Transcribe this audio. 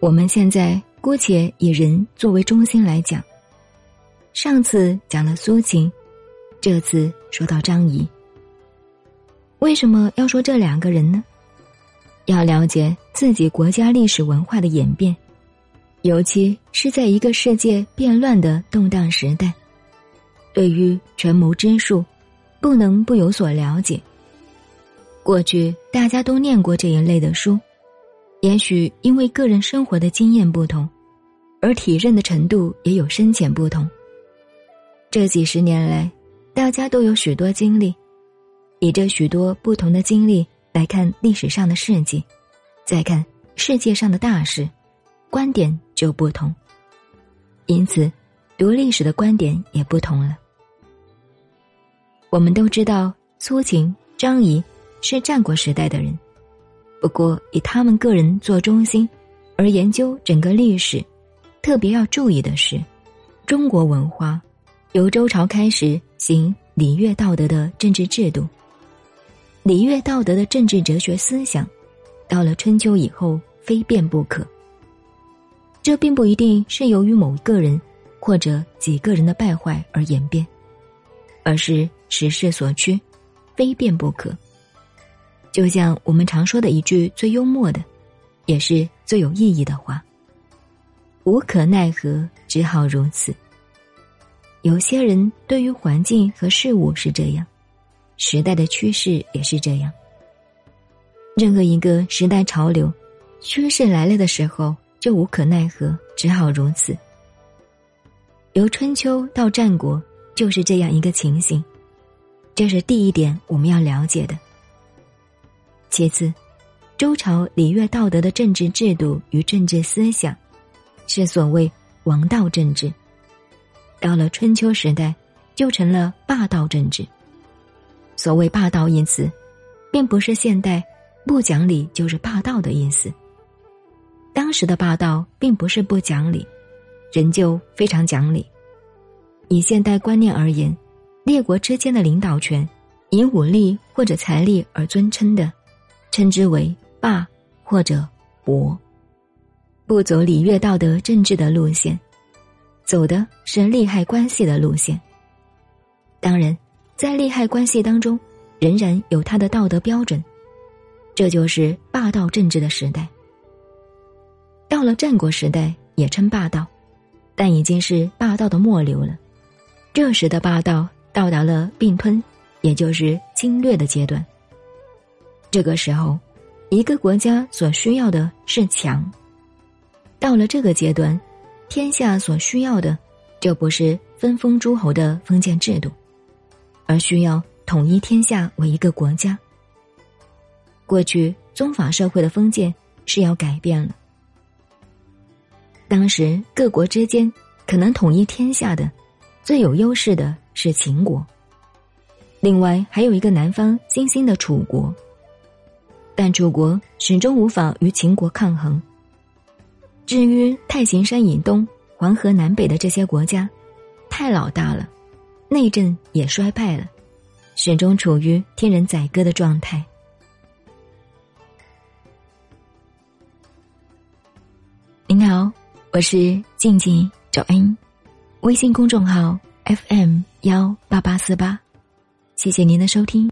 我们现在姑且以人作为中心来讲。上次讲了苏秦，这次说到张仪。为什么要说这两个人呢？要了解自己国家历史文化的演变，尤其是在一个世界变乱的动荡时代，对于权谋之术，不能不有所了解。过去大家都念过这一类的书，也许因为个人生活的经验不同，而体认的程度也有深浅不同。这几十年来，大家都有许多经历。以这许多不同的经历来看历史上的事迹，再看世界上的大事，观点就不同。因此，读历史的观点也不同了。我们都知道苏秦、张仪是战国时代的人，不过以他们个人做中心，而研究整个历史，特别要注意的是，中国文化由周朝开始行礼乐道德的政治制度。礼乐道德的政治哲学思想，到了春秋以后非变不可。这并不一定是由于某个人或者几个人的败坏而演变，而是时势所趋，非变不可。就像我们常说的一句最幽默的，也是最有意义的话：“无可奈何，只好如此。”有些人对于环境和事物是这样。时代的趋势也是这样。任何一个时代潮流、趋势来了的时候，就无可奈何，只好如此。由春秋到战国，就是这样一个情形。这是第一点我们要了解的。其次，周朝礼乐道德的政治制度与政治思想，是所谓王道政治。到了春秋时代，就成了霸道政治。所谓霸道一词，并不是现代不讲理就是霸道的意思。当时的霸道并不是不讲理，仍旧非常讲理。以现代观念而言，列国之间的领导权以武力或者财力而尊称的，称之为霸或者伯。不走礼乐道德政治的路线，走的是利害关系的路线。当然。在利害关系当中，仍然有他的道德标准，这就是霸道政治的时代。到了战国时代，也称霸道，但已经是霸道的末流了。这时的霸道到达了并吞，也就是侵略的阶段。这个时候，一个国家所需要的是强。到了这个阶段，天下所需要的就不是分封诸侯的封建制度。而需要统一天下为一个国家。过去宗法社会的封建是要改变了。当时各国之间可能统一天下的，最有优势的是秦国。另外还有一个南方新兴的楚国，但楚国始终无法与秦国抗衡。至于太行山以东、黄河南北的这些国家，太老大了。内政也衰败了，始终处于天人宰割的状态。您好，我是静静找恩，微信公众号 FM 幺八八四八，谢谢您的收听。